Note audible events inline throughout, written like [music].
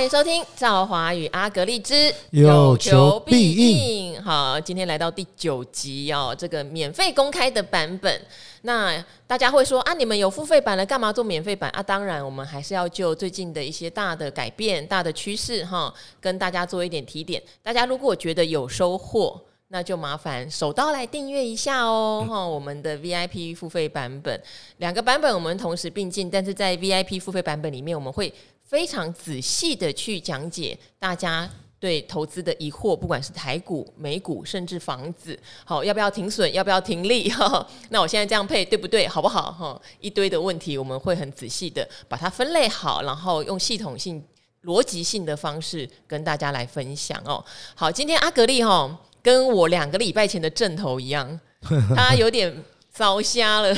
欢迎收听《赵华与阿格丽之有求必应》。好，今天来到第九集哦，这个免费公开的版本。那大家会说啊，你们有付费版了，干嘛做免费版啊？当然，我们还是要就最近的一些大的改变、大的趋势哈，跟大家做一点提点。大家如果觉得有收获，那就麻烦手刀来订阅一下哦。哈、嗯，我们的 VIP 付费版本，两个版本我们同时并进，但是在 VIP 付费版本里面，我们会非常仔细的去讲解大家对投资的疑惑，不管是台股、美股，甚至房子，好，要不要停损，要不要停利？哈，那我现在这样配对不对？好不好？哈，一堆的问题，我们会很仔细的把它分类好，然后用系统性、逻辑性的方式跟大家来分享哦。好，今天阿格力哈跟我两个礼拜前的阵头一样，[laughs] 他有点 [laughs] 烧瞎了，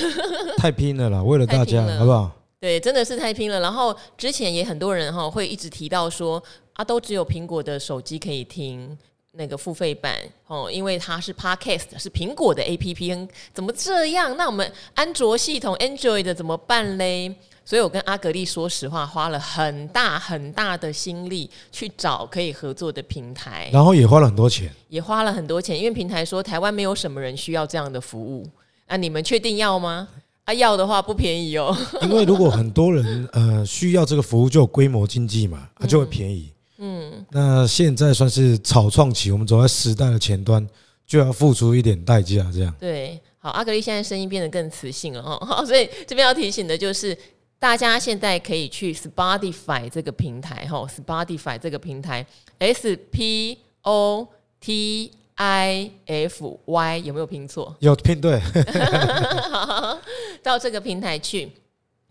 太拼了啦，为了大家，好不好？对，真的是太拼了。然后之前也很多人哈会一直提到说啊，都只有苹果的手机可以听那个付费版哦，因为它是 Podcast，是苹果的 APP，怎么这样？那我们安卓系统 Android 的怎么办嘞？所以我跟阿格力说实话，花了很大很大的心力去找可以合作的平台，然后也花了很多钱，也花了很多钱，因为平台说台湾没有什么人需要这样的服务，那、啊、你们确定要吗？啊，要的话不便宜哦。[laughs] 因为如果很多人呃需要这个服务，就有规模经济嘛，它就会便宜。嗯，那现在算是草创期，我们走在时代的前端，就要付出一点代价。这样对，好，阿格力现在声音变得更磁性了哦。好，所以这边要提醒的就是，大家现在可以去 Spotify 这个平台哈，Spotify 这个平台，S P O T。I F Y 有没有拼错？有拼对，[laughs] 到这个平台去。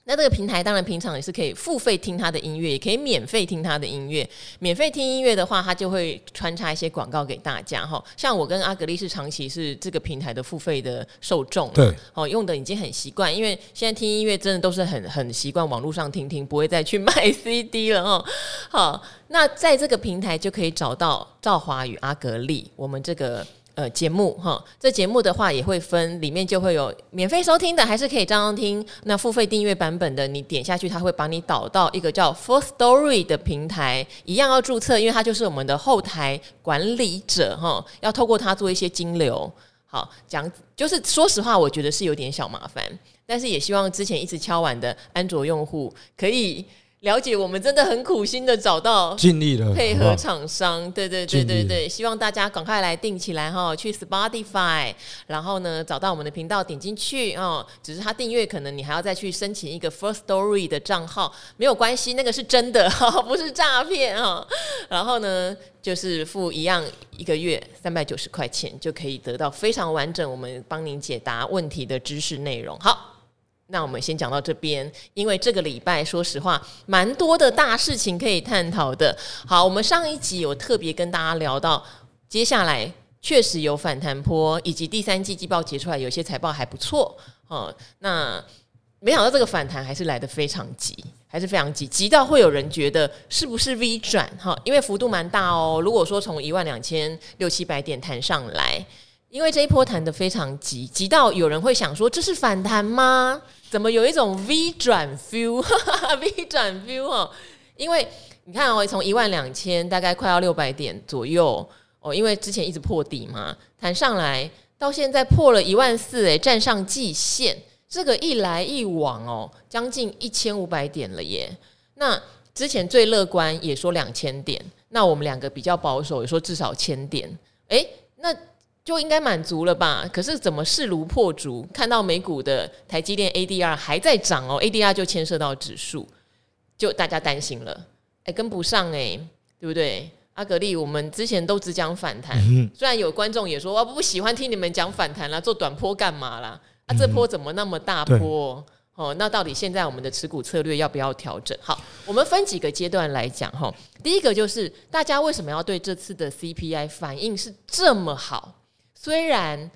那这个平台当然平常也是可以付费听他的音乐，也可以免费听他的音乐。免费听音乐的话，他就会穿插一些广告给大家哈。像我跟阿格丽是长期是这个平台的付费的受众，对，哦，用的已经很习惯，因为现在听音乐真的都是很很习惯网络上听听，不会再去卖 [laughs] CD 了哈。好，那在这个平台就可以找到赵华与阿格丽，我们这个。呃，节目哈，这节目的话也会分，里面就会有免费收听的，还是可以这样听。那付费订阅版本的，你点下去，它会把你导到一个叫 Firstory 的平台，一样要注册，因为它就是我们的后台管理者哈，要透过它做一些金流。好，讲就是说实话，我觉得是有点小麻烦，但是也希望之前一直敲碗的安卓用户可以。了解，我们真的很苦心的找到，尽力了配合厂商，对对对对对，希望大家赶快来订起来哈，去 Spotify，然后呢找到我们的频道点进去哦，只是他订阅可能你还要再去申请一个 First Story 的账号，没有关系，那个是真的哈，[laughs] 不是诈骗哈。然后呢就是付一样一个月三百九十块钱就可以得到非常完整我们帮您解答问题的知识内容。好。那我们先讲到这边，因为这个礼拜说实话蛮多的大事情可以探讨的。好，我们上一集有特别跟大家聊到，接下来确实有反弹波，以及第三季季报结出来，有些财报还不错。哦，那没想到这个反弹还是来得非常急，还是非常急，急到会有人觉得是不是 V 转？哈，因为幅度蛮大哦。如果说从一万两千六七百点弹上来，因为这一波弹得非常急，急到有人会想说，这是反弹吗？怎么有一种 V 转 feel？V [laughs] 转 feel 哦，因为你看哦，从一万两千大概快要六百点左右哦，因为之前一直破底嘛，弹上来到现在破了一万四，诶，站上季线，这个一来一往哦，将近一千五百点了耶。那之前最乐观也说两千点，那我们两个比较保守也说至少千点，诶，那。就应该满足了吧？可是怎么势如破竹？看到美股的台积电 ADR 还在涨哦，ADR 就牵涉到指数，就大家担心了，哎，跟不上哎，对不对？阿格力，我们之前都只讲反弹，虽然有观众也说我不喜欢听你们讲反弹啦，做短波干嘛啦？啊，这波怎么那么大波？哦，那到底现在我们的持股策略要不要调整？好，我们分几个阶段来讲哈。第一个就是大家为什么要对这次的 CPI 反应是这么好？虽然，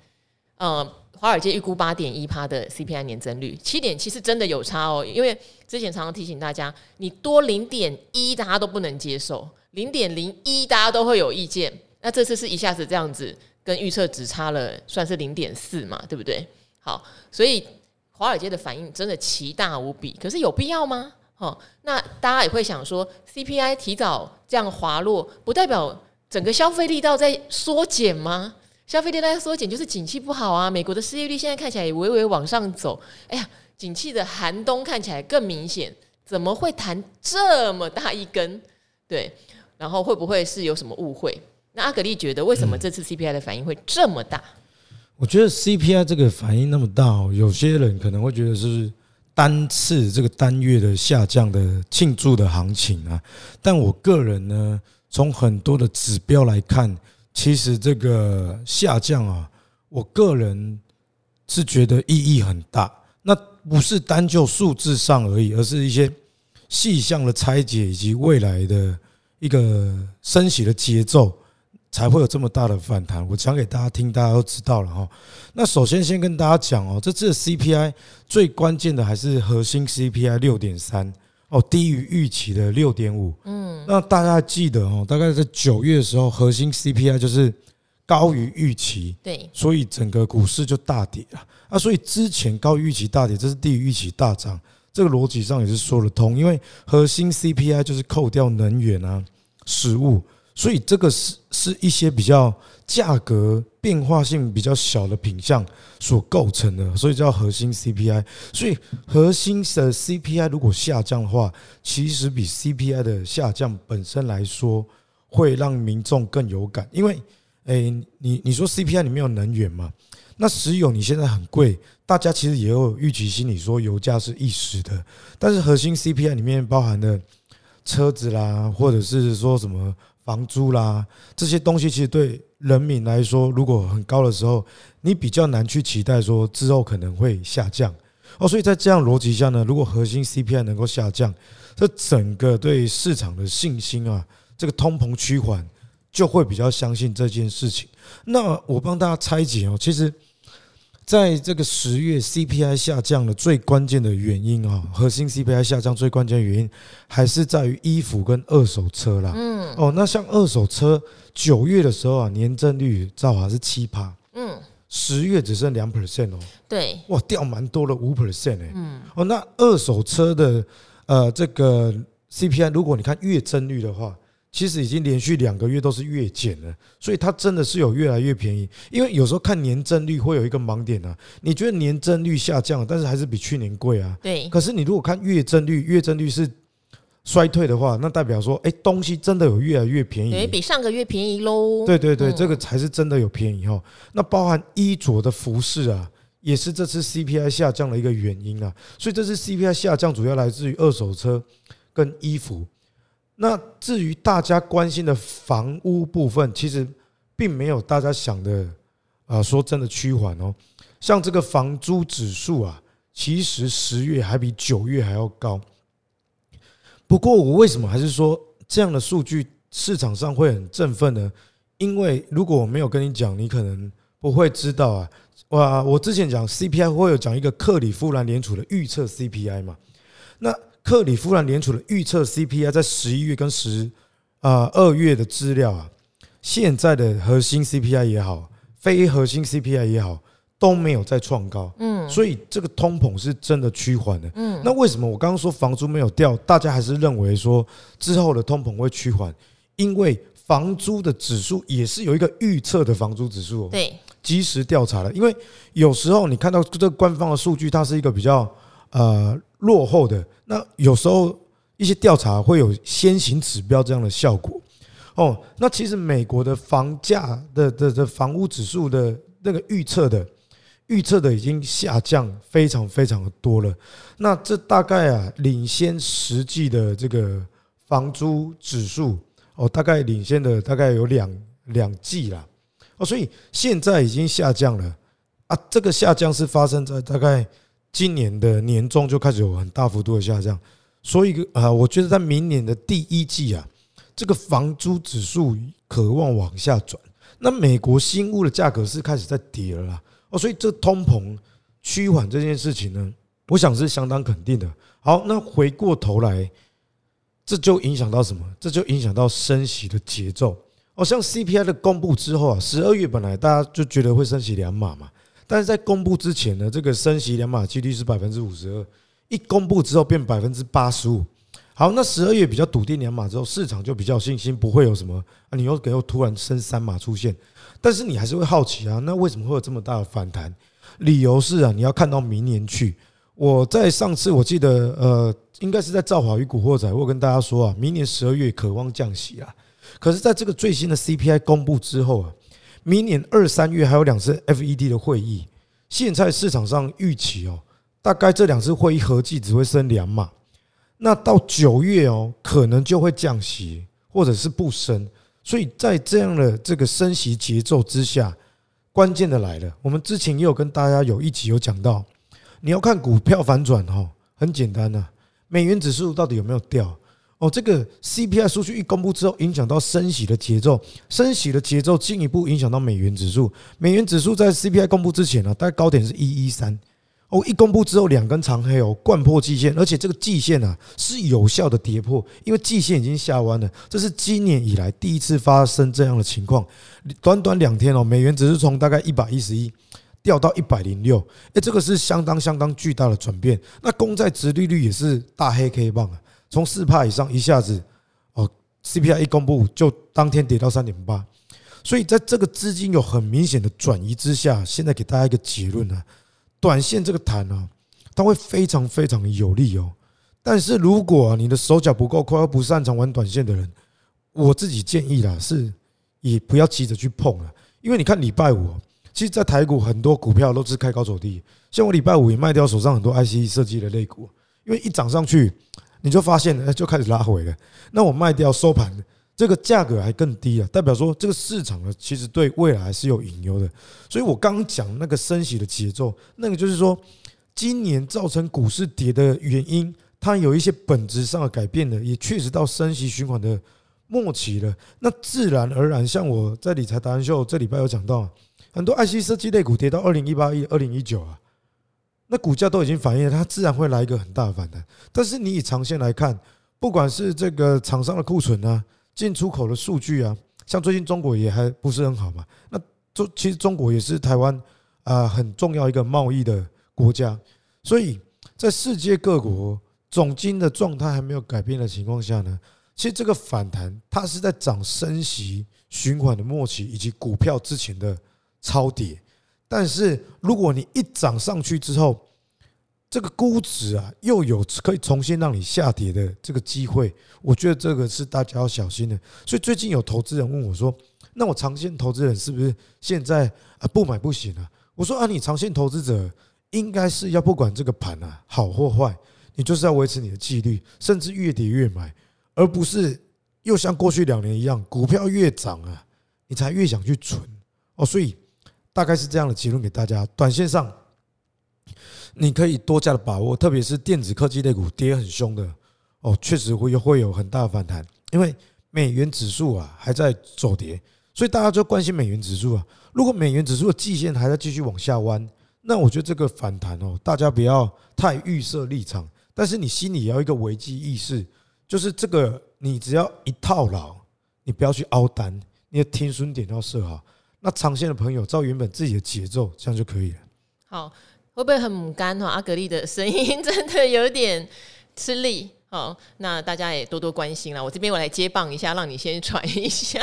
呃，华尔街预估八点一趴的 CPI 年增率，七点七是真的有差哦。因为之前常常提醒大家，你多零点一，大家都不能接受；零点零一，大家都会有意见。那这次是一下子这样子，跟预测只差了，算是零点四嘛，对不对？好，所以华尔街的反应真的奇大无比。可是有必要吗？哦，那大家也会想说，CPI 提早这样滑落，不代表整个消费力道在缩减吗？消费力在缩减就是景气不好啊。美国的失业率现在看起来也微微往上走，哎呀，景气的寒冬看起来更明显，怎么会弹这么大一根？对，然后会不会是有什么误会？那阿格力觉得，为什么这次 CPI 的反应会这么大？我觉得 CPI 这个反应那么大，有些人可能会觉得是。单次这个单月的下降的庆祝的行情啊，但我个人呢，从很多的指标来看，其实这个下降啊，我个人是觉得意义很大。那不是单就数字上而已，而是一些细项的拆解以及未来的一个升息的节奏。才会有这么大的反弹。我讲给大家听，大家都知道了哈。那首先先跟大家讲哦，这次 CPI 最关键的还是核心 CPI 六点三哦，低于预期的六点五。嗯，那大家记得哦，大概在九月的时候，核心 CPI 就是高于预期，对，所以整个股市就大跌了啊。所以之前高于预期大跌，这是低于预期大涨，这个逻辑上也是说得通，因为核心 CPI 就是扣掉能源啊、食物。所以这个是是一些比较价格变化性比较小的品项所构成的，所以叫核心 CPI。所以核心的 CPI 如果下降的话，其实比 CPI 的下降本身来说，会让民众更有感。因为，诶，你你说 CPI 里面有能源嘛？那石油你现在很贵，大家其实也有预期心理说油价是一时的。但是核心 CPI 里面包含的车子啦，或者是说什么？房租啦，这些东西其实对人民来说，如果很高的时候，你比较难去期待说之后可能会下降哦。所以在这样逻辑下呢，如果核心 CPI 能够下降，这整个对市场的信心啊，这个通膨趋缓就会比较相信这件事情。那我帮大家拆解哦，其实。在这个十月 CPI 下降的最关键的原因啊，核心 CPI 下降最关键的原因还是在于衣服跟二手车啦。嗯，哦，那像二手车九月的时候啊，年增率兆华是七趴，嗯，十月只剩两 percent 哦，对，哇，掉蛮多了五 percent 哎，嗯，哦，那二手车的呃这个 CPI，如果你看月增率的话。其实已经连续两个月都是月减了，所以它真的是有越来越便宜。因为有时候看年增率会有一个盲点啊，你觉得年增率下降，但是还是比去年贵啊。对。可是你如果看月增率，月增率是衰退的话，那代表说，哎，东西真的有越来越便宜，对，比上个月便宜喽。对对对，这个才是真的有便宜哈。那包含衣着的服饰啊，也是这次 CPI 下降的一个原因啊。所以这次 CPI 下降主要来自于二手车跟衣服。那至于大家关心的房屋部分，其实并没有大家想的啊，说真的趋缓哦。像这个房租指数啊，其实十月还比九月还要高。不过我为什么还是说这样的数据市场上会很振奋呢？因为如果我没有跟你讲，你可能不会知道啊。哇，我之前讲 CPI 会有讲一个克里夫兰联储的预测 CPI 嘛？那克里夫兰联储的预测 CPI 在十一月跟十啊二月的资料啊，现在的核心 CPI 也好，非核心 CPI 也好，都没有再创高。嗯，所以这个通膨是真的趋缓的。嗯，那为什么我刚刚说房租没有掉，大家还是认为说之后的通膨会趋缓？因为房租的指数也是有一个预测的房租指数，对，即时调查的。因为有时候你看到这个官方的数据，它是一个比较呃。落后的那有时候一些调查会有先行指标这样的效果哦。那其实美国的房价的的的房屋指数的那个预测的预测的已经下降非常非常的多了。那这大概啊领先实际的这个房租指数哦，大概领先的大概有两两季了哦。所以现在已经下降了啊。这个下降是发生在大概。今年的年中就开始有很大幅度的下降，所以啊，我觉得在明年的第一季啊，这个房租指数可望往下转。那美国新屋的价格是开始在跌了啦，哦，所以这通膨趋缓这件事情呢，我想是相当肯定的。好，那回过头来，这就影响到什么？这就影响到升息的节奏。哦，像 CPI 的公布之后啊，十二月本来大家就觉得会升息两码嘛。但是在公布之前呢，这个升息两码几率是百分之五十二，一公布之后变百分之八十五。好，那十二月比较笃定两码之后，市场就比较有信心，不会有什么啊，你又给我突然升三码出现，但是你还是会好奇啊，那为什么会有这么大的反弹？理由是啊，你要看到明年去。我在上次我记得呃，应该是在造华与古惑仔，我跟大家说啊，明年十二月渴望降息啊，可是在这个最新的 CPI 公布之后啊，明年二三月还有两次 FED 的会议，现在市场上预期哦，大概这两次会议合计只会升两码。那到九月哦，可能就会降息，或者是不升。所以在这样的这个升息节奏之下，关键的来了。我们之前也有跟大家有一集有讲到，你要看股票反转哈，很简单呐。美元指数到底有没有掉？哦，这个 CPI 数据一公布之后，影响到升息的节奏，升息的节奏进一步影响到美元指数。美元指数在 CPI 公布之前呢，大概高点是一一三。哦，一公布之后两根长黑哦，贯破季线，而且这个季线啊是有效的跌破，因为季线已经下弯了，这是今年以来第一次发生这样的情况。短短两天哦，美元只是从大概一百一十一掉到一百零六，诶，这个是相当相当巨大的转变。那公债殖利率也是大黑 K 棒啊，从四帕以上一下子哦，CPI 一公布就当天跌到三点八，所以在这个资金有很明显的转移之下，现在给大家一个结论呢。短线这个弹啊，它会非常非常有利哦。但是如果你的手脚不够快，又不擅长玩短线的人，我自己建议啦，是也不要急着去碰了。因为你看礼拜五，其实，在台股很多股票都是开高走低，像我礼拜五也卖掉手上很多 IC 设计的类股，因为一涨上去，你就发现了就开始拉回了。那我卖掉收盘。这个价格还更低啊，代表说这个市场呢，其实对未来是有隐忧的。所以我刚刚讲那个升息的节奏，那个就是说，今年造成股市跌的原因，它有一些本质上的改变的，也确实到升息循环的末期了。那自然而然，像我在理财达人秀这礼拜有讲到，很多 IC 设计类股跌到二零一八、一二零一九啊，那股价都已经反映了，它自然会来一个很大的反弹。但是你以长线来看，不管是这个厂商的库存啊。进出口的数据啊，像最近中国也还不是很好嘛。那中其实中国也是台湾啊很重要一个贸易的国家，所以在世界各国总经的状态还没有改变的情况下呢，其实这个反弹它是在涨升息循环的末期以及股票之前的超跌。但是如果你一涨上去之后，这个估值啊，又有可以重新让你下跌的这个机会，我觉得这个是大家要小心的。所以最近有投资人问我说：“那我长线投资人是不是现在啊不买不行啊？”我说：“啊，你长线投资者应该是要不管这个盘啊好或坏，你就是要维持你的纪律，甚至越跌越买，而不是又像过去两年一样，股票越涨啊，你才越想去存哦。”所以大概是这样的结论给大家，短线上。你可以多加的把握，特别是电子科技类股跌很凶的哦，确实会会有很大的反弹，因为美元指数啊还在走跌，所以大家就关心美元指数啊。如果美元指数的季线还在继续往下弯，那我觉得这个反弹哦，大家不要太预设立场，但是你心里要一个危机意识，就是这个你只要一套牢，你不要去凹单，你的停损点要设好。那长线的朋友照原本自己的节奏，这样就可以了。好。会不会很干哈？阿格力的声音真的有点吃力。好，那大家也多多关心啦。我这边我来接棒一下，让你先喘一下。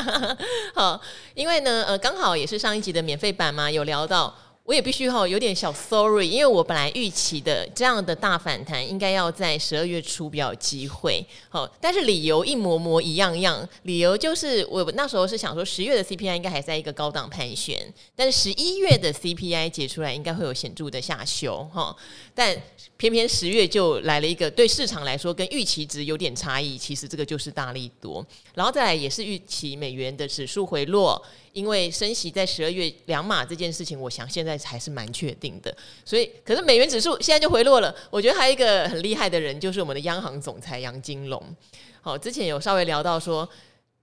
好，因为呢，呃，刚好也是上一集的免费版嘛，有聊到。我也必须哈有点小 sorry，因为我本来预期的这样的大反弹应该要在十二月初比较有机会，好，但是理由一模模一样样，理由就是我那时候是想说十月的 CPI 应该还在一个高档盘旋，但是十一月的 CPI 解出来应该会有显著的下修哈，但偏偏十月就来了一个对市场来说跟预期值有点差异，其实这个就是大利多，然后再来也是预期美元的指数回落。因为升息在十二月两码这件事情，我想现在还是蛮确定的。所以，可是美元指数现在就回落了。我觉得还有一个很厉害的人，就是我们的央行总裁杨金龙。好，之前有稍微聊到说，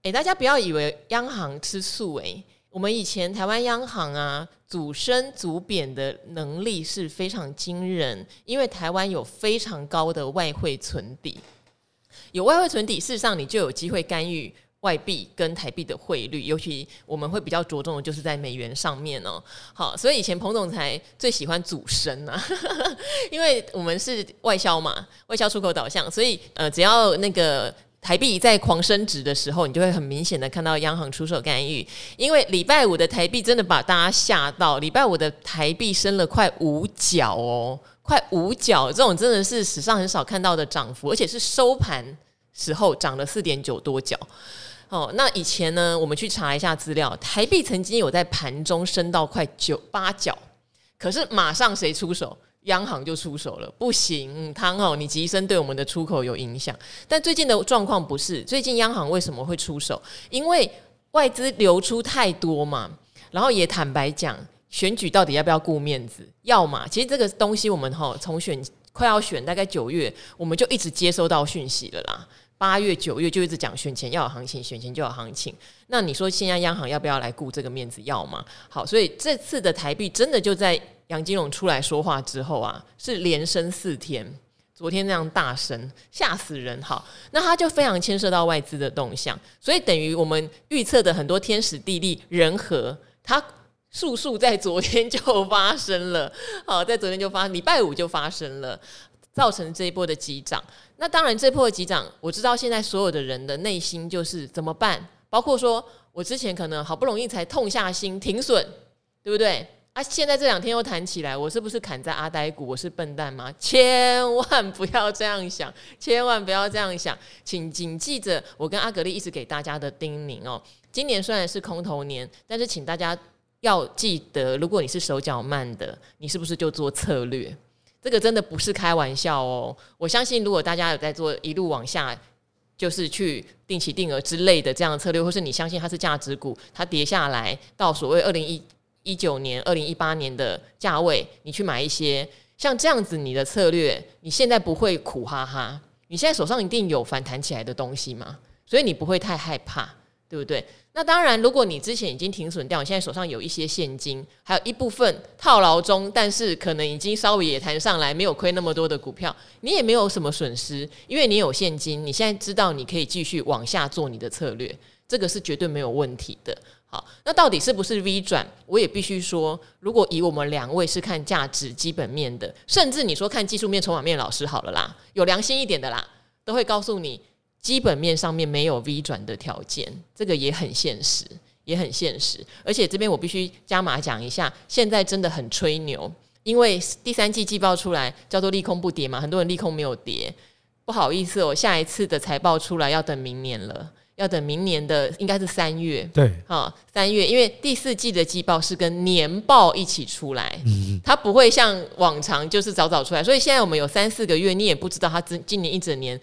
诶，大家不要以为央行吃素。诶，我们以前台湾央行啊，主升主贬的能力是非常惊人，因为台湾有非常高的外汇存底，有外汇存底，事实上你就有机会干预。外币跟台币的汇率，尤其我们会比较着重的就是在美元上面哦。好，所以以前彭总裁最喜欢主升啊，[laughs] 因为我们是外销嘛，外销出口导向，所以呃，只要那个台币在狂升值的时候，你就会很明显的看到央行出手干预。因为礼拜五的台币真的把大家吓到，礼拜五的台币升了快五角哦，快五角，这种真的是史上很少看到的涨幅，而且是收盘时候涨了四点九多角。哦，那以前呢，我们去查一下资料，台币曾经有在盘中升到快九八角，可是马上谁出手？央行就出手了，不行，汤哦，你急升对我们的出口有影响。但最近的状况不是，最近央行为什么会出手？因为外资流出太多嘛，然后也坦白讲，选举到底要不要顾面子？要嘛，其实这个东西我们哈从选快要选大概九月，我们就一直接收到讯息了啦。八月、九月就一直讲选前要有行情，选前就有行情。那你说现在央行要不要来顾这个面子？要吗？好，所以这次的台币真的就在杨金龙出来说话之后啊，是连升四天。昨天那样大声，吓死人。好，那他就非常牵涉到外资的动向，所以等于我们预测的很多天时地利人和，它速速在昨天就发生了。好，在昨天就发，礼拜五就发生了。造成这一波的急涨，那当然这波的急涨，我知道现在所有的人的内心就是怎么办？包括说我之前可能好不容易才痛下心停损，对不对？啊，现在这两天又弹起来，我是不是砍在阿呆股？我是笨蛋吗？[laughs] 千万不要这样想，千万不要这样想，请谨记着我跟阿格力一直给大家的叮咛哦。今年虽然是空头年，但是请大家要记得，如果你是手脚慢的，你是不是就做策略？这个真的不是开玩笑哦！我相信，如果大家有在做一路往下，就是去定期定额之类的这样的策略，或是你相信它是价值股，它跌下来到所谓二零一一九年、二零一八年的价位，你去买一些像这样子，你的策略，你现在不会苦哈哈，你现在手上一定有反弹起来的东西嘛，所以你不会太害怕，对不对？那当然，如果你之前已经停损掉，你现在手上有一些现金，还有一部分套牢中，但是可能已经稍微也弹上来，没有亏那么多的股票，你也没有什么损失，因为你有现金，你现在知道你可以继续往下做你的策略，这个是绝对没有问题的。好，那到底是不是 V 转？我也必须说，如果以我们两位是看价值基本面的，甚至你说看技术面、筹码面老师好了啦，有良心一点的啦，都会告诉你。基本面上面没有 V 转的条件，这个也很现实，也很现实。而且这边我必须加码讲一下，现在真的很吹牛，因为第三季季报出来叫做利空不跌嘛，很多人利空没有跌，不好意思哦，下一次的财报出来要等明年了，要等明年的应该是三月，对，好，三月，因为第四季的季报是跟年报一起出来，嗯，它不会像往常就是早早出来，所以现在我们有三四个月，你也不知道它今今年一整年。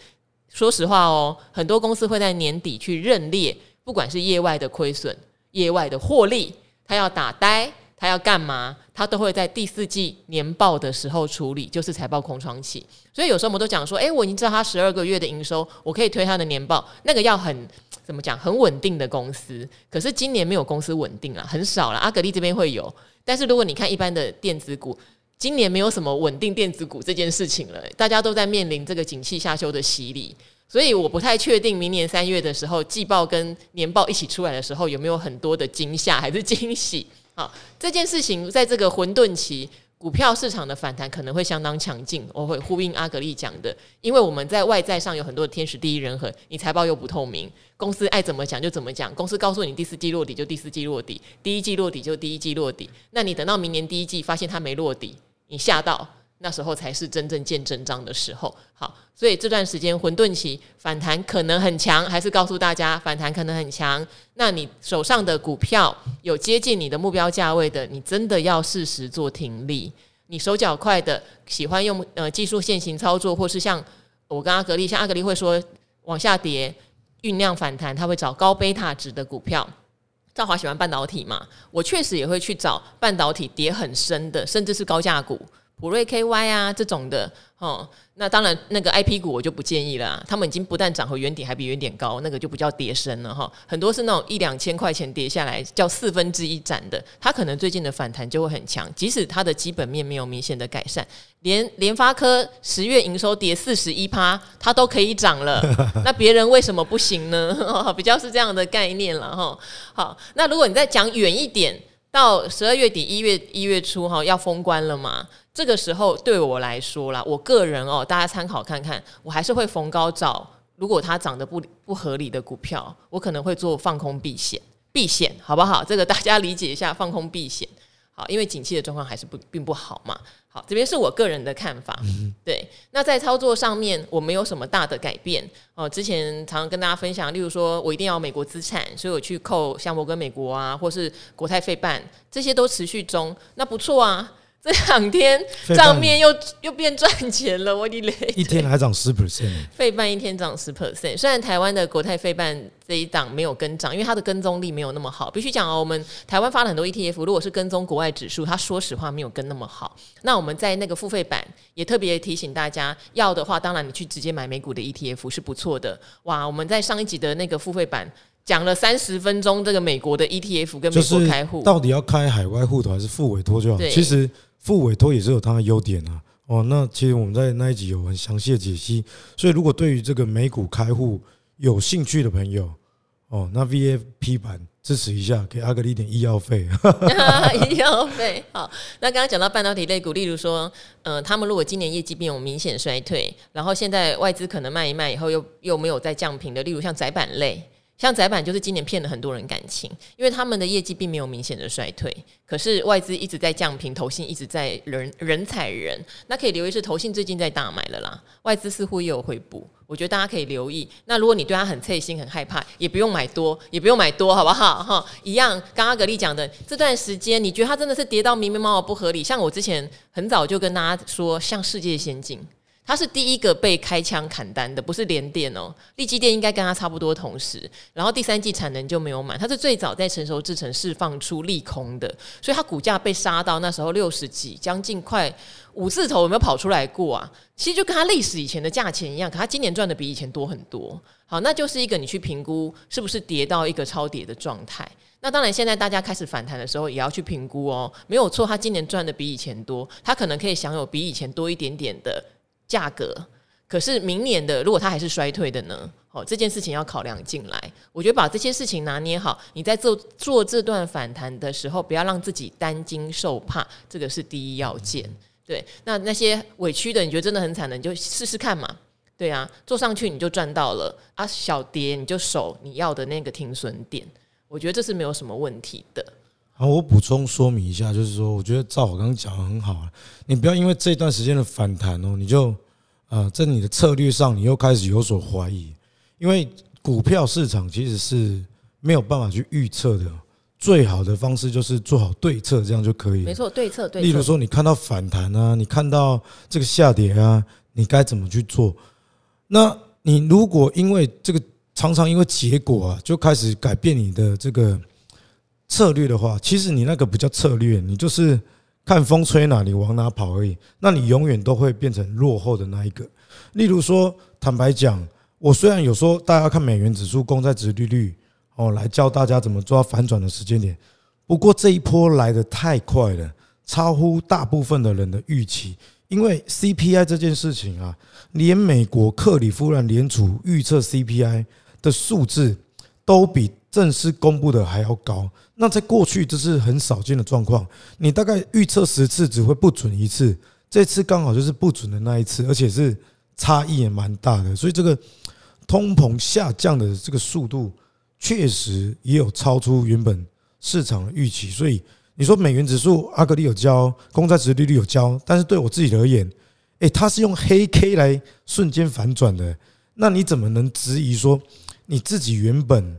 说实话哦，很多公司会在年底去认列，不管是业外的亏损、业外的获利，他要打呆，他要干嘛，他都会在第四季年报的时候处理，就是财报空窗期。所以有时候我们都讲说，诶，我已经知道他十二个月的营收，我可以推他的年报，那个要很怎么讲，很稳定的公司。可是今年没有公司稳定了，很少了。阿格力这边会有，但是如果你看一般的电子股。今年没有什么稳定电子股这件事情了，大家都在面临这个景气下修的洗礼，所以我不太确定明年三月的时候季报跟年报一起出来的时候有没有很多的惊吓还是惊喜。好，[laughs] 这件事情在这个混沌期，股票市场的反弹可能会相当强劲。我会呼应阿格力讲的，因为我们在外在上有很多的天时地利人和，你财报又不透明，公司爱怎么讲就怎么讲，公司告诉你第四季落底就第四季落底，第一季落底就第一季落底，那你等到明年第一季发现它没落底。你吓到，那时候才是真正见真章的时候。好，所以这段时间混沌期反弹可能很强，还是告诉大家反弹可能很强。那你手上的股票有接近你的目标价位的，你真的要适时做停利。你手脚快的，喜欢用呃技术线型操作，或是像我跟阿格力，像阿格力会说往下跌酝酿反弹，他会找高贝塔值的股票。赵华喜欢半导体嘛？我确实也会去找半导体跌很深的，甚至是高价股，普瑞 KY 啊这种的。哦，那当然，那个 IP 股我就不建议了。他们已经不但涨回原点，还比原点高，那个就不叫跌升了哈。很多是那种一两千块钱跌下来，叫四分之一涨的，它可能最近的反弹就会很强。即使它的基本面没有明显的改善，连联发科十月营收跌四十一趴，它都可以涨了。[laughs] 那别人为什么不行呢？比较是这样的概念了哈。好，那如果你再讲远一点，到十二月底一月一月初哈，要封关了嘛？这个时候对我来说啦，我个人哦，大家参考看看，我还是会逢高找，如果它涨得不不合理的股票，我可能会做放空避险，避险好不好？这个大家理解一下，放空避险，好，因为景气的状况还是不并不好嘛。好，这边是我个人的看法。嗯、对，那在操作上面，我没有什么大的改变哦。之前常常跟大家分享，例如说我一定要美国资产，所以我去扣像摩根美国啊，或是国泰费办，这些都持续中，那不错啊。这两天账面又又变赚钱了，我的嘞！[laughs] 一天还涨十 percent，费半一天涨十 percent。虽然台湾的国泰费半这一档没有跟涨，因为它的跟踪力没有那么好。必须讲哦，我们台湾发了很多 ETF，如果是跟踪国外指数，它说实话没有跟那么好。那我们在那个付费版也特别提醒大家，要的话，当然你去直接买美股的 ETF 是不错的。哇，我们在上一集的那个付费版讲了三十分钟，这个美国的 ETF 跟美国开户到底要开海外户头还是付委托就好？其实。副委托也是有它的优点啊，哦，那其实我们在那一集有很详细的解析，所以如果对于这个美股开户有兴趣的朋友，哦，那 VIP 版支持一下，给阿格力一点医药费，[laughs] 医药费。好，那刚刚讲到半导体类股，例如说，呃，他们如果今年业绩变有明显衰退，然后现在外资可能卖一卖以后又又没有再降评的，例如像窄板类。像窄板就是今年骗了很多人感情，因为他们的业绩并没有明显的衰退，可是外资一直在降频，投信一直在人人踩人，那可以留意是投信最近在大买了啦，外资似乎也有回补，我觉得大家可以留意。那如果你对他很脆心、很害怕，也不用买多，也不用买多，好不好？哈，一样。刚刚格力讲的这段时间，你觉得它真的是跌到明明白白不合理？像我之前很早就跟大家说，像世界先进。它是第一个被开枪砍单的，不是联电哦，立基电应该跟它差不多同时，然后第三季产能就没有满，它是最早在成熟制程释放出利空的，所以它股价被杀到那时候六十几，将近快五字头，有没有跑出来过啊？其实就跟它历史以前的价钱一样，可它今年赚的比以前多很多。好，那就是一个你去评估是不是跌到一个超跌的状态。那当然，现在大家开始反弹的时候，也要去评估哦，没有错，它今年赚的比以前多，它可能可以享有比以前多一点点的。价格，可是明年的如果它还是衰退的呢？哦，这件事情要考量进来。我觉得把这些事情拿捏好，你在做做这段反弹的时候，不要让自己担惊受怕，这个是第一要件。对，那那些委屈的，你觉得真的很惨的，你就试试看嘛。对啊，做上去你就赚到了啊，小跌你就守你要的那个停损点。我觉得这是没有什么问题的。好，我补充说明一下，就是说，我觉得赵我刚刚讲的很好啊，你不要因为这段时间的反弹哦，你就呃，在你的策略上你又开始有所怀疑，因为股票市场其实是没有办法去预测的，最好的方式就是做好对策，这样就可以。没错，对策对。例如说，你看到反弹啊，你看到这个下跌啊，你该怎么去做？那你如果因为这个常常因为结果啊，就开始改变你的这个。策略的话，其实你那个不叫策略，你就是看风吹哪里往哪跑而已。那你永远都会变成落后的那一个。例如说，坦白讲，我虽然有说大家看美元指数、公债殖利率哦，来教大家怎么抓反转的时间点。不过这一波来的太快了，超乎大部分的人的预期。因为 CPI 这件事情啊，连美国克里夫兰联储预测 CPI 的数字都比。正式公布的还要高，那在过去这是很少见的状况。你大概预测十次只会不准一次，这次刚好就是不准的那一次，而且是差异也蛮大的。所以这个通膨下降的这个速度确实也有超出原本市场的预期。所以你说美元指数阿格里有交，公债殖利率有交，但是对我自己而言，诶，它是用黑 K 来瞬间反转的，那你怎么能质疑说你自己原本？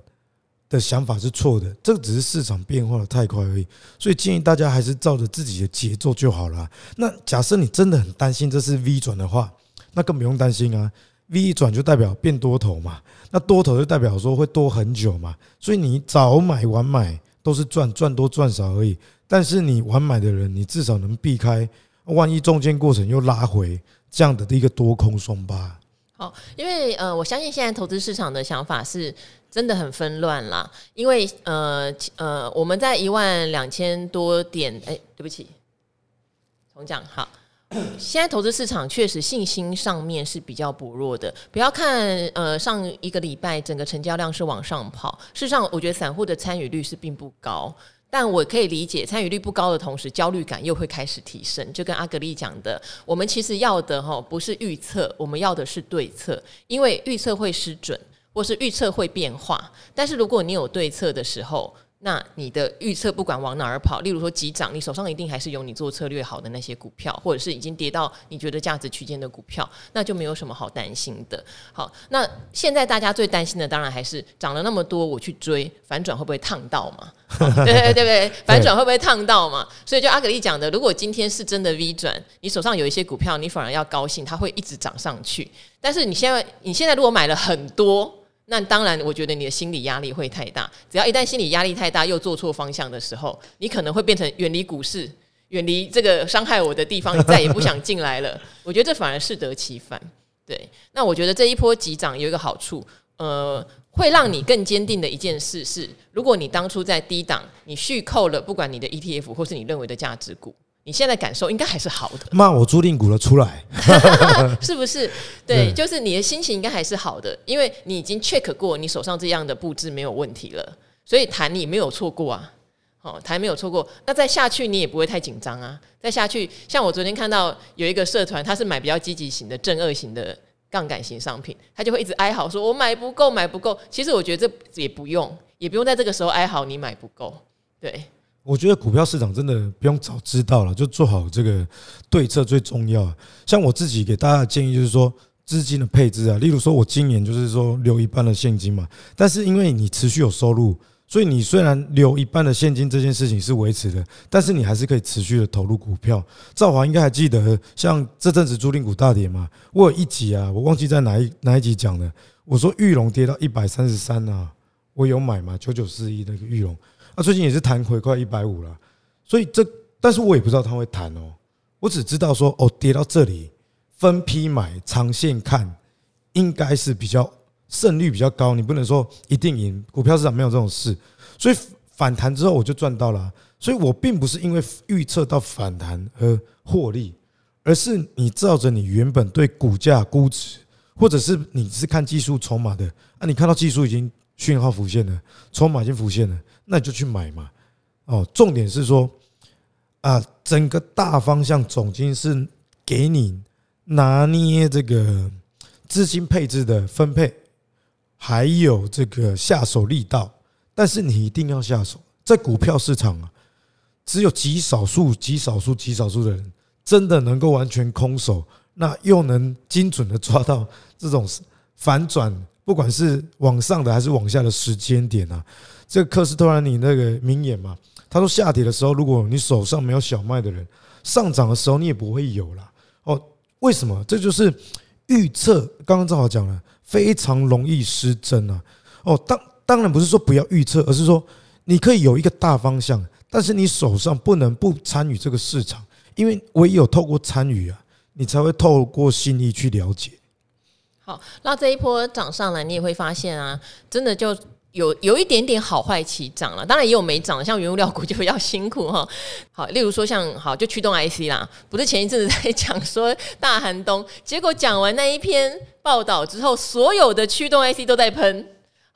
的想法是错的，这个只是市场变化的太快而已，所以建议大家还是照着自己的节奏就好了。那假设你真的很担心这是 V 转的话，那更不用担心啊，V 一转就代表变多头嘛，那多头就代表说会多很久嘛，所以你早买晚买都是赚，赚多赚少而已。但是你晚买的人，你至少能避开，万一中间过程又拉回，这样的一个多空双八。好，因为呃，我相信现在投资市场的想法是真的很纷乱啦。因为呃呃，我们在一万两千多点，哎，对不起，重讲好。现在投资市场确实信心上面是比较薄弱的。不要看呃上一个礼拜整个成交量是往上跑，事实上我觉得散户的参与率是并不高。但我可以理解参与率不高的同时，焦虑感又会开始提升。就跟阿格力讲的，我们其实要的哈不是预测，我们要的是对策，因为预测会失准，或是预测会变化。但是如果你有对策的时候，那你的预测不管往哪儿跑，例如说急涨，你手上一定还是有你做策略好的那些股票，或者是已经跌到你觉得价值区间的股票，那就没有什么好担心的。好，那现在大家最担心的当然还是涨了那么多，我去追反转会不会烫到嘛？[laughs] 对对对，反转会不会烫到嘛？所以就阿格力讲的，如果今天是真的 V 转，你手上有一些股票，你反而要高兴，它会一直涨上去。但是你现在你现在如果买了很多。那当然，我觉得你的心理压力会太大。只要一旦心理压力太大，又做错方向的时候，你可能会变成远离股市，远离这个伤害我的地方，再也不想进来了。[laughs] 我觉得这反而适得其反。对，那我觉得这一波急涨有一个好处，呃，会让你更坚定的一件事是，如果你当初在低档，你续扣了，不管你的 ETF 或是你认为的价值股。你现在感受应该还是好的。骂我租赁股了出来，[laughs] 是不是？对，就是你的心情应该还是好的，因为你已经 check 过你手上这样的布置没有问题了，所以谈你没有错过啊。哦，谈没有错过，那再下去你也不会太紧张啊。再下去，像我昨天看到有一个社团，他是买比较积极型的正二型的杠杆型商品，他就会一直哀嚎说：“我买不够，买不够。”其实我觉得这也不用，也不用在这个时候哀嚎你买不够，对。我觉得股票市场真的不用早知道了，就做好这个对策最重要。像我自己给大家的建议就是说，资金的配置啊，例如说我今年就是说留一半的现金嘛，但是因为你持续有收入，所以你虽然留一半的现金这件事情是维持的，但是你还是可以持续的投入股票。赵华应该还记得，像这阵子租赁股大跌嘛，我有一集啊，我忘记在哪一哪一集讲的，我说玉龙跌到一百三十三啊，我有买嘛，九九四一那个玉龙。他最近也是弹回快一百五了，所以这，但是我也不知道他会弹哦，我只知道说哦，跌到这里分批买，长线看应该是比较胜率比较高。你不能说一定赢，股票市场没有这种事。所以反弹之后我就赚到了，所以我并不是因为预测到反弹而获利，而是你照着你原本对股价估值，或者是你是看技术筹码的啊，你看到技术已经讯号浮现了，筹码已经浮现了。那你就去买嘛，哦，重点是说啊，整个大方向总经是给你拿捏这个资金配置的分配，还有这个下手力道，但是你一定要下手。在股票市场啊，只有极少数、极少数、极少数的人真的能够完全空手，那又能精准的抓到这种反转，不管是往上的还是往下的时间点啊。这个科斯托兰尼那个名言嘛，他说下跌的时候，如果你手上没有小麦的人，上涨的时候你也不会有啦。哦，为什么？这就是预测。刚刚正好讲了，非常容易失真啊。哦，当当然不是说不要预测，而是说你可以有一个大方向，但是你手上不能不参与这个市场，因为唯有透过参与啊，你才会透过心意去了解。好，那这一波涨上来，你也会发现啊，真的就。有有一点点好坏起涨了，当然也有没涨，像原物料股就比较辛苦哈。好，例如说像好就驱动 IC 啦，不是前一阵子在讲说大寒冬，结果讲完那一篇报道之后，所有的驱动 IC 都在喷。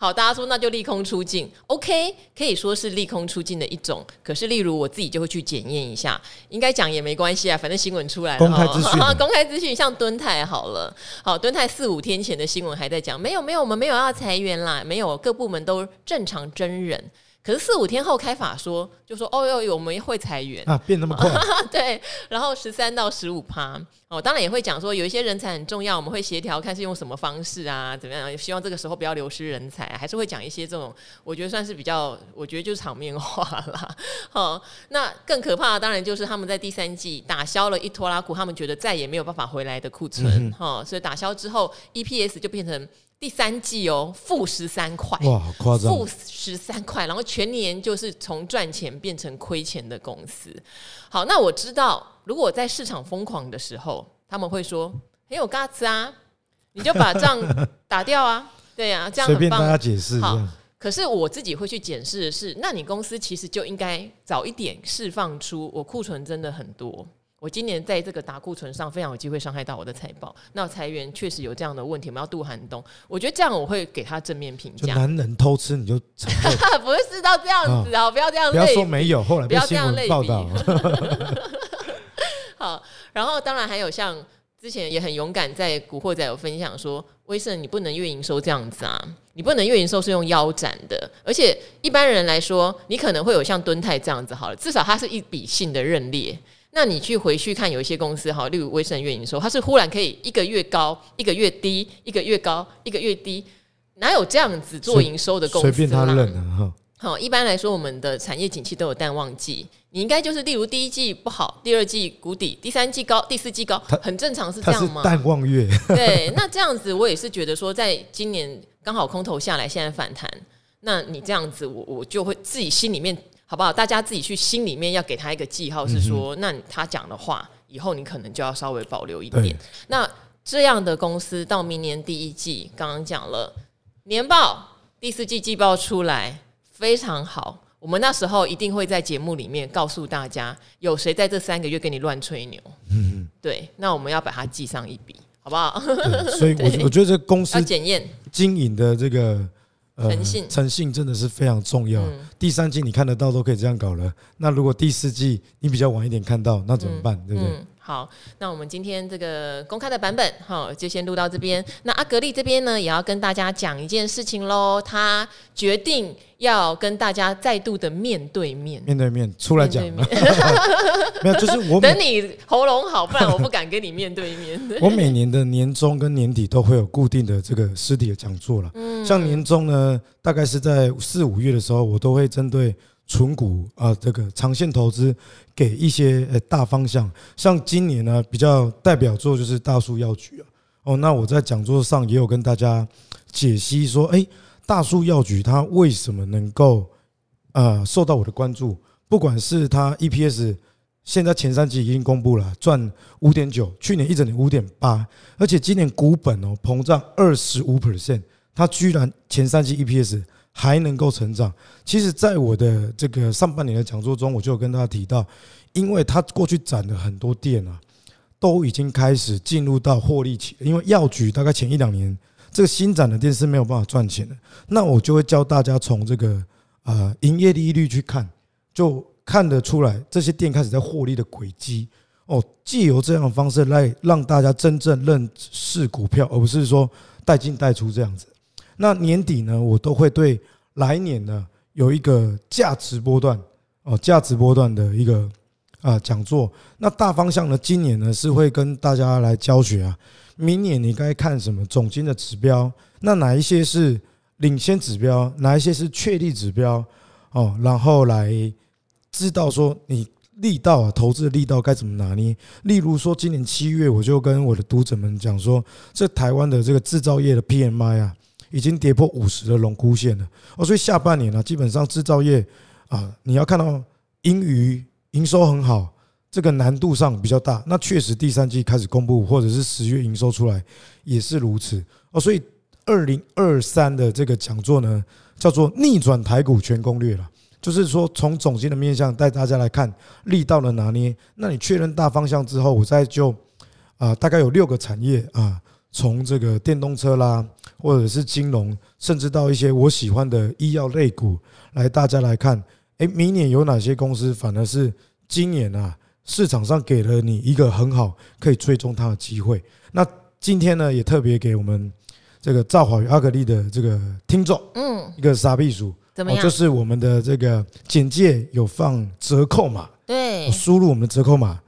好，大家说那就利空出尽，OK，可以说是利空出尽的一种。可是，例如我自己就会去检验一下，应该讲也没关系啊，反正新闻出来了，公开资讯，[laughs] 公开资讯，像敦泰好了，好，敦泰四五天前的新闻还在讲，没有没有，我们没有要裁员啦，没有，各部门都正常真人。可是四五天后开法说，就说哦哟，我们会裁员啊，变那么快，[laughs] 对，然后十三到十五趴哦，当然也会讲说有一些人才很重要，我们会协调看是用什么方式啊，怎么样？希望这个时候不要流失人才，还是会讲一些这种，我觉得算是比较，我觉得就是场面话啦。好，[laughs] 那更可怕的当然就是他们在第三季打消了一拖拉库，他们觉得再也没有办法回来的库存哈，所以打消之后，EPS 就变成。第三季哦，负十三块，哇，好夸张！负十三块，然后全年就是从赚钱变成亏钱的公司。好，那我知道，如果我在市场疯狂的时候，他们会说很有 guts 啊，你就把账打掉啊，[laughs] 对呀、啊，这样很棒。大家解释。好，可是我自己会去检视的是，那你公司其实就应该早一点释放出我库存真的很多。我今年在这个打库存上非常有机会伤害到我的财报，那裁员确实有这样的问题，我们要度寒冬。我觉得这样我会给他正面评价。男人偷吃你就？[laughs] 不是到这样子啊！不要这样，不要说没有，后来不要这样报道。[laughs] 好，然后当然还有像之前也很勇敢在古惑仔有分享说，威盛你不能月营收这样子啊，你不能月营收是用腰斩的，而且一般人来说，你可能会有像敦泰这样子好了，至少它是一笔性的认列。那你去回去看，有一些公司哈，例如威盛月营收，它是忽然可以一个月高，一个月低，一个月高，一个月低，哪有这样子做营收的公司？随便他认哈。好，一般来说，我们的产业景气都有淡旺季，你应该就是例如第一季不好，第二季谷底，第三季高，第四季高，很正常是这样吗？淡旺月。对，[laughs] 那这样子我也是觉得说，在今年刚好空头下来，现在反弹，那你这样子我我就会自己心里面。好不好？大家自己去心里面要给他一个记号，是说，嗯、那他讲的话以后你可能就要稍微保留一点。那这样的公司到明年第一季，刚刚讲了年报，第四季季报出来非常好，我们那时候一定会在节目里面告诉大家，有谁在这三个月跟你乱吹牛？嗯，对，那我们要把它记上一笔，好不好？所以我，[laughs] 我我觉得这公司要检验经营的这个。诚信，诚信真的是非常重要。嗯、第三季你看得到都可以这样搞了，那如果第四季你比较晚一点看到，那怎么办？嗯、对不对？嗯好，那我们今天这个公开的版本，好，就先录到这边。那阿格力这边呢，也要跟大家讲一件事情喽。他决定要跟大家再度的面对面，面对面出来讲。[laughs] 没有，就是我 [laughs] 等你喉咙好，不然我不敢跟你面对面。[laughs] 我每年的年终跟年底都会有固定的这个实体的讲座了。嗯，像年终呢，大概是在四五月的时候，我都会针对。存股啊，这个长线投资给一些呃大方向，像今年呢比较代表作就是大树药局啊。哦，那我在讲座上也有跟大家解析说，哎，大树药局它为什么能够呃受到我的关注？不管是它 EPS 现在前三季已经公布了赚五点九，去年一整年五点八，而且今年股本哦膨胀二十五 percent，它居然前三季 EPS。还能够成长，其实，在我的这个上半年的讲座中，我就有跟大家提到，因为他过去展的很多店啊，都已经开始进入到获利期。因为药局大概前一两年，这个新展的店是没有办法赚钱的。那我就会教大家从这个啊营业利率去看，就看得出来这些店开始在获利的轨迹。哦，借由这样的方式来让大家真正认识股票，而不是说带进带出这样子。那年底呢，我都会对来年呢有一个价值波段哦，价值波段的一个啊讲座。那大方向呢，今年呢是会跟大家来教学啊。明年你该看什么总金的指标？那哪一些是领先指标？哪一些是确立指标？哦，然后来知道说你力道啊，投资的力道该怎么拿捏？例如说，今年七月我就跟我的读者们讲说，这台湾的这个制造业的 PMI 啊。已经跌破五十的龙枯线了哦，所以下半年呢，基本上制造业啊，你要看到盈余营收很好，这个难度上比较大。那确实第三季开始公布，或者是十月营收出来也是如此哦。所以二零二三的这个讲座呢，叫做逆转台股全攻略了，就是说从总经的面向带大家来看力道的拿捏。那你确认大方向之后，我再就啊，大概有六个产业啊。从这个电动车啦，或者是金融，甚至到一些我喜欢的医药类股，来大家来看，诶，明年有哪些公司反而是今年啊市场上给了你一个很好可以追踪它的机会。那今天呢，也特别给我们这个赵华与阿格力的这个听众，嗯，一个傻避暑，怎么样？就是我们的这个简介有放折扣码，对，输入我们的折扣码，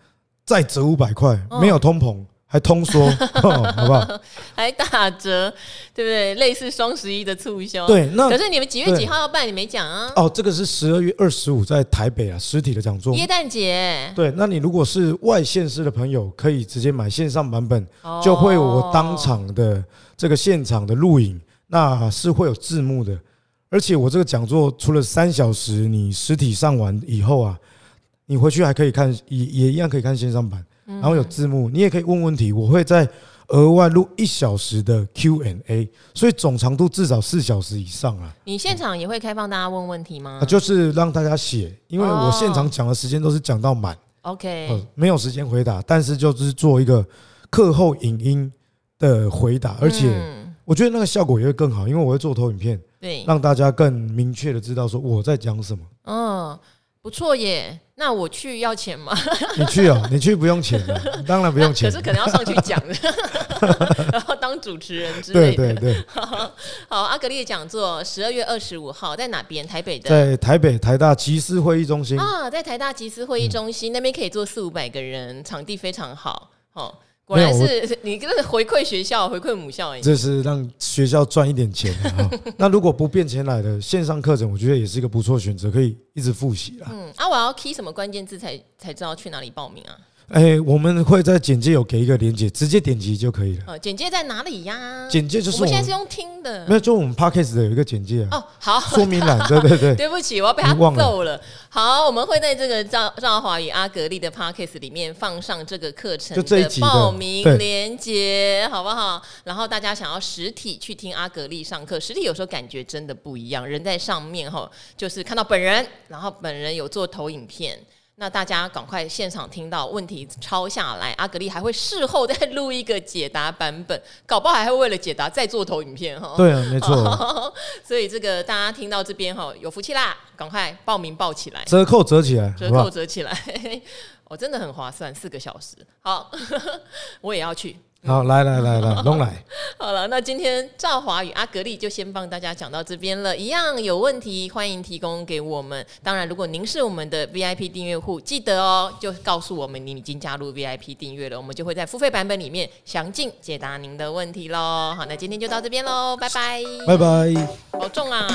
再折五百块，没有通膨。还通缩，[laughs] 哦、好不好？还打折，对不对？类似双十一的促销。对，那可是你们几月几号要办？你没讲啊？哦，这个是十二月二十五在台北啊，实体的讲座。耶诞节。对，那你如果是外县市的朋友，可以直接买线上版本，就会我当场的这个现场的录影，那是会有字幕的。而且我这个讲座除了三小时，你实体上完以后啊，你回去还可以看，也也一样可以看线上版。然后有字幕，你也可以问问题，我会在额外录一小时的 Q&A，所以总长度至少四小时以上啊。你现场也会开放大家问问题吗？啊，就是让大家写，因为我现场讲的时间都是讲到满，OK，没有时间回答，但是就是做一个课后影音的回答，而且我觉得那个效果也会更好，因为我会做投影片，对，让大家更明确的知道说我在讲什么。嗯。不错耶，那我去要钱吗？[laughs] 你去哦，你去不用钱的，[laughs] 当然不用钱。可是可能要上去讲的，[laughs] 然后当主持人之类的。对对对。好，阿格力的讲座十二月二十五号在哪边？台北的。在台北台大集思会议中心啊，在台大集思会议中心、嗯、那边可以坐四五百个人，场地非常好。哦。果然是 [laughs] 你跟回馈学校、回馈母校，这是让学校赚一点钱啊。[laughs] 那如果不变钱来的线上课程，我觉得也是一个不错选择，可以一直复习啦。嗯，啊，我要 key 什么关键字才才知道去哪里报名啊？哎、欸，我们会在简介有给一个链接，直接点击就可以了。呃，简介在哪里呀？简介就是我，我们现在是用听的，没有，就我们 Podcast 的有一个简介啊。哦，好，说明栏，对对对。[laughs] 对不起，我要被他揍了。好，我们会在这个赵赵华与阿格力的 Podcast 里面放上这个课程的报名链接，好不好？然后大家想要实体去听阿格力上课，实体有时候感觉真的不一样，人在上面哈，就是看到本人，然后本人有做投影片。那大家赶快现场听到问题抄下来，阿格丽还会事后再录一个解答版本，搞不好还会为了解答再做投影片哈。对啊，没错。[laughs] 所以这个大家听到这边哈，有福气啦，赶快报名报起来，折扣折起来，折扣折起来，我 [laughs] 真的很划算，四个小时。好，[laughs] 我也要去。好，来来来来，[laughs] 龙来。好了，那今天赵华与阿格力就先帮大家讲到这边了。一样有问题，欢迎提供给我们。当然，如果您是我们的 VIP 订阅户，记得哦，就告诉我们您已经加入 VIP 订阅了，我们就会在付费版本里面详尽解答您的问题喽。好，那今天就到这边喽，拜拜，拜拜，保重啊。